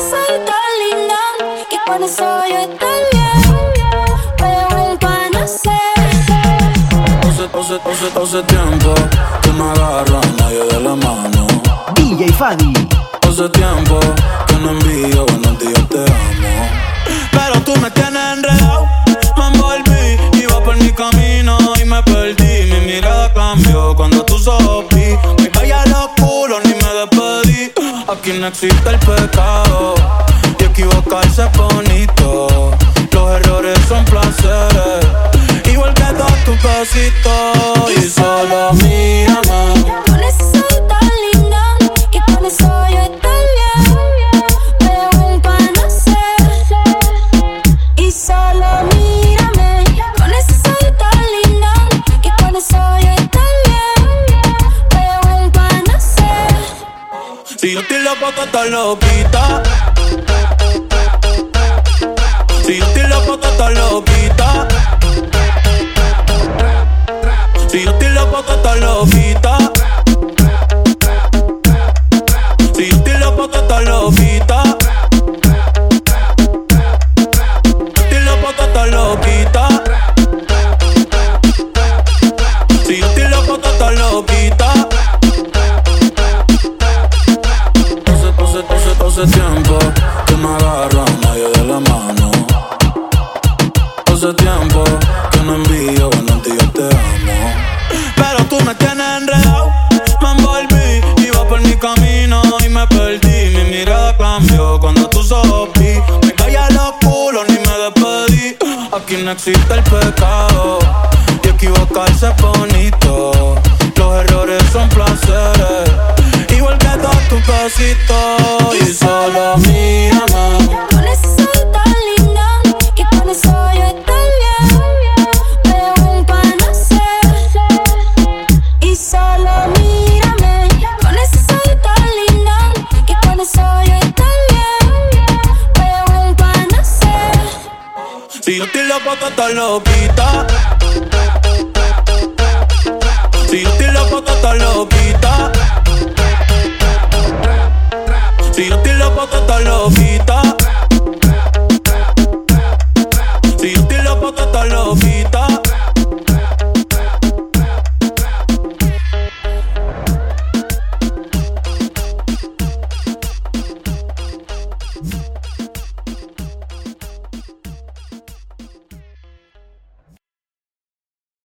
Soy Calina, y cuando soy tan ley, hace tiempo que me agarra nadie de la mano. DJ Fadi. Hace tiempo que no envío buenos días te amo. Aquí no existe el pecado y equivocarse es bonito. Los errores son placeres, igual que todos tus besitos. Si yo estoy loco, tú estás loquita. Si yo tú estás loquita. Si yo tú estás loquita. Si yo estás loquita. Hace, tiempo que me agarra nadie de la mano. Hace tiempo que no envío buenos días, te amo. Pero tú me tienes enredado, me envolví. Iba por mi camino y me perdí. Mi mirada cambió cuando tú sopí. Me calla los culos ni me despedí. Aquí no existe el pecado y equivocarse es bonito. Los errores son placeres, igual que todos tus besitos. Si yo estoy loco, tú estás loquita. Si yo estoy loco, tú estás loquita. Si yo tú estás loquita.